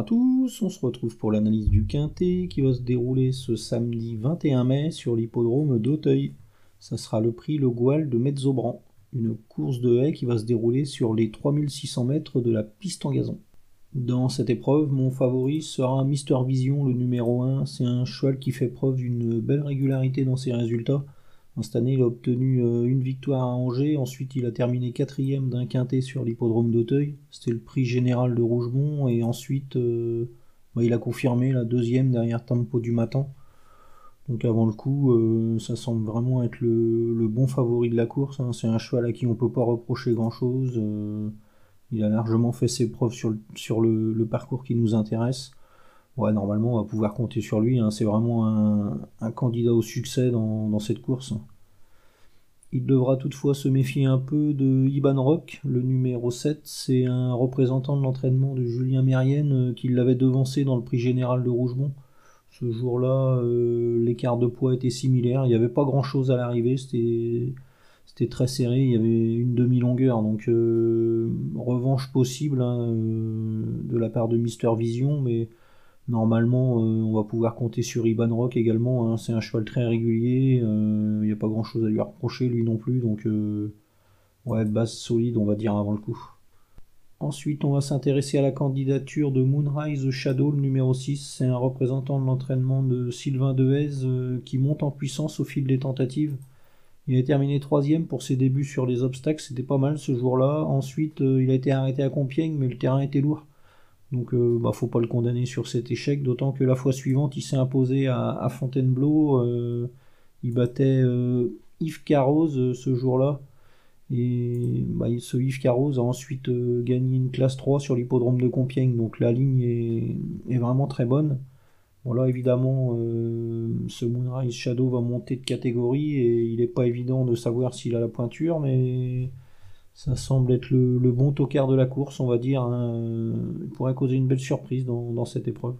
à tous, on se retrouve pour l'analyse du Quintet qui va se dérouler ce samedi 21 mai sur l'hippodrome d'Auteuil. Ça sera le prix Le Goual de Metzobran, une course de haie qui va se dérouler sur les 3600 mètres de la piste en gazon. Dans cette épreuve, mon favori sera Mister Vision, le numéro 1. C'est un cheval qui fait preuve d'une belle régularité dans ses résultats. Cette année, il a obtenu euh, une victoire à Angers. Ensuite, il a terminé quatrième d'un quintet sur l'hippodrome d'Auteuil. C'était le prix général de Rougemont. Et ensuite, euh, bah, il a confirmé la deuxième derrière Tempo du Matin. Donc avant le coup, euh, ça semble vraiment être le, bon favori de la course. Hein. C'est un cheval à qui on ne peut pas reprocher grand-chose. il a largement fait ses preuves sur le, parcours qui nous intéresse. Ouais, normalement, on va pouvoir compter sur lui. Hein. C'est vraiment un, candidat au succès dans cette course. Il devra toutefois se méfier un peu de Iban Rock, le numéro 7. C'est un représentant de l'entraînement de Julien Mérienne euh, qui l'avait devancé dans le prix général de Rougemont. Ce jour-là, euh, l'écart de poids était similaire. Il n'y avait pas grand-chose à l'arrivée. C'était très serré. Il y avait une demi-longueur. Donc, euh, revanche possible hein, de la part de Mister Vision. Mais Normalement, euh, on va pouvoir compter sur Iban Rock également. Hein. C'est un cheval très régulier. Il euh, n'y a pas grand chose à lui reprocher, lui non plus. Donc, euh, ouais, base solide, on va dire, avant le coup. Ensuite, on va s'intéresser à la candidature de Moonrise Shadow, le numéro 6. C'est un représentant de l'entraînement de Sylvain Dehaze qui monte en puissance au fil des tentatives. Il a terminé troisième pour ses débuts sur les obstacles, c'était pas mal ce jour-là. Ensuite, il a été arrêté à Compiègne, mais le terrain était lourd. Donc, euh, bah, faut pas le condamner sur cet échec, d'autant que la fois suivante, il s'est imposé à, Fontainebleau. Euh, il battait euh, Yves Carroz ce jour-là. Et bah, ce Yves Carroz a ensuite gagné une classe 3 sur l'hippodrome de Compiègne. Donc, la ligne est, vraiment très bonne. Bon, là, évidemment, ce Moonrise Shadow va monter de catégorie et il n'est pas évident de savoir s'il a la pointure, mais ça semble être le, bon tocard de la course, on va dire. Hein. Il pourrait causer une belle surprise dans, cette épreuve.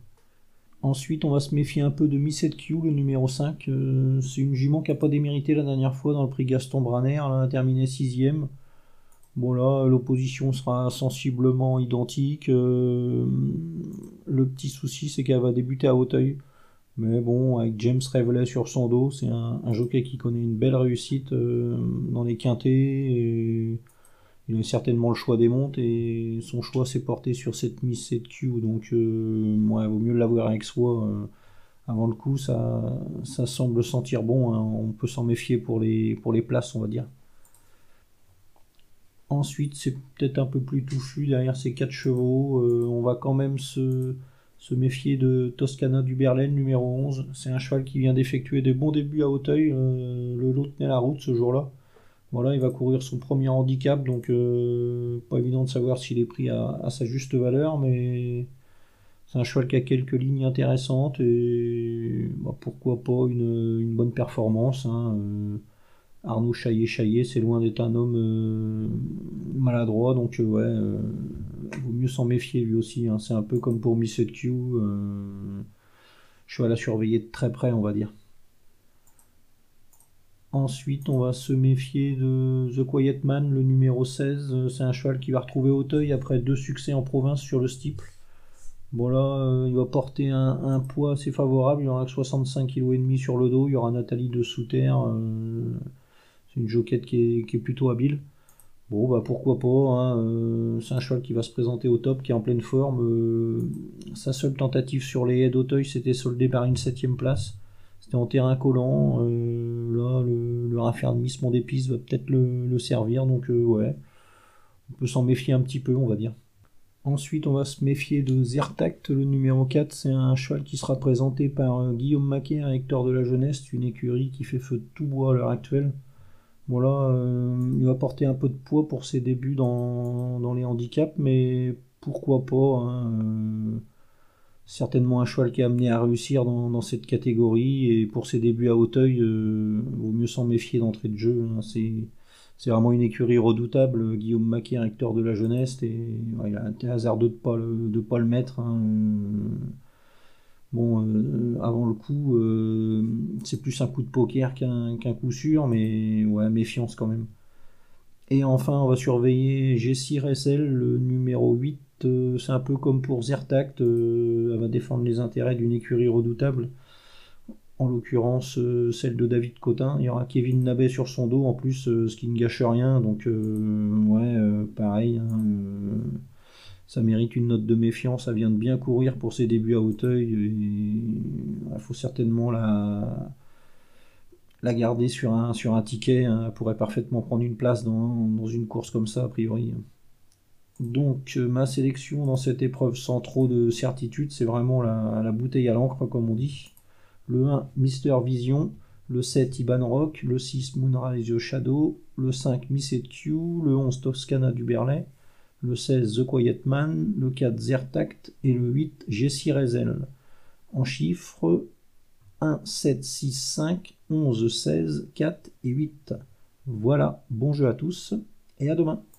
Ensuite, on va se méfier un peu de Miss Q, le numéro 5. Euh, c'est une jument qui n'a pas démérité la dernière fois dans le prix Gaston Branner. Elle a terminé 6 Bon là, l'opposition sera sensiblement identique. Euh, le petit souci, c'est qu'elle va débuter à Hauteuil. Mais bon, avec James Revelet sur son dos, c'est un, jockey qui connaît une belle réussite euh, dans les quintés. Il a certainement le choix des montes et son choix s'est porté sur cette Miss 7Q. Donc, euh, ouais, vaut mieux l'avoir avec soi. Euh, avant le coup, ça, ça semble sentir bon. Hein. On peut s'en méfier pour les, pour les places, on va dire. Ensuite, c'est peut-être un peu plus touffu derrière ces quatre chevaux. Euh, on va quand même se, se méfier de Toscana du Berlin, numéro 11. C'est un cheval qui vient d'effectuer des bons débuts à Hauteuil. le lot tenait la route ce jour-là. Voilà, il va courir son premier handicap, donc euh, pas évident de savoir s'il est pris à, sa juste valeur, mais c'est un cheval qui a quelques lignes intéressantes et bah, pourquoi pas une, bonne performance. Hein, euh, Arnaud Chaillet-Chaillet, c'est loin d'être un homme euh, maladroit, donc ouais, vaut mieux s'en méfier lui aussi. Hein. c'est un peu comme pour Miss Q. cheval à surveiller de très près, on va dire. Ensuite, on va se méfier de The Quiet Man, le numéro 16. C'est un cheval qui va retrouver Auteuil après deux succès en province sur le steeple. Bon là, euh, il va porter un, poids assez favorable. Il aura 65 kg et demi sur le dos. Il y aura Nathalie de Souter. Euh, c'est une joquette qui est, plutôt habile. Bon bah pourquoi pas. Hein, euh, c'est un cheval qui va se présenter au top, qui est en pleine forme. sa seule tentative sur les haies d'Auteuil, c'était soldé par une septième place. C'était en terrain collant. là, le, le raffermissement des pistes va peut-être le, servir. Donc euh, ouais, on peut s'en méfier un petit peu, on va dire. Ensuite, on va se méfier de Zertact, le numéro 4. C'est un cheval qui sera présenté par euh, Guillaume Maquet, un Hector de la jeunesse, une écurie qui fait feu de tout bois à l'heure actuelle. Voilà, euh, il va porter un peu de poids pour ses débuts dans, les handicaps, mais pourquoi pas hein, certainement un cheval qui est amené à réussir dans, cette catégorie et pour ses débuts à Hauteuil, euh, vaut mieux s'en méfier d'entrée de jeu. Hein. C'est vraiment une écurie redoutable. Guillaume Maquet, recteur de la jeunesse, et il a un hasardeux de de pas le mettre. Hein. Bon, euh, avant le coup, euh, c'est plus un coup de poker qu'un coup sûr, mais ouais, méfiance quand même. Et enfin, on va surveiller Jessie Ressel, le numéro 8. Euh, c'est un peu comme pour Zertact, euh, va défendre les intérêts d'une écurie redoutable. En l'occurrence, euh, celle de David Cotin. Il y aura Kevin Nabet sur son dos, en plus, ce qui ne gâche rien. Donc, ouais, pareil. Hein, ça mérite une note de méfiance. Ça vient de bien courir pour ses débuts à Hauteuil. Il faut certainement la garder sur un, sur un ticket. Hein, elle pourrait parfaitement prendre une place dans, une course comme ça, a priori. Donc, euh, ma sélection dans cette épreuve sans trop de certitude, c'est vraiment la, bouteille à l'encre, comme on dit. Le 1, Mister Vision. Le 7, Iban Rock. Le 6, Moonrise Shadow. Le 5, Miss Q. Le 11, Toscana du Berlay. Le 16, The Quiet Man. Le 4, Zertact. Et le 8, Jessie Rezel. En chiffres, 1, 7, 6, 5, 11, 16, 4 et 8. Voilà, bon jeu à tous et à demain.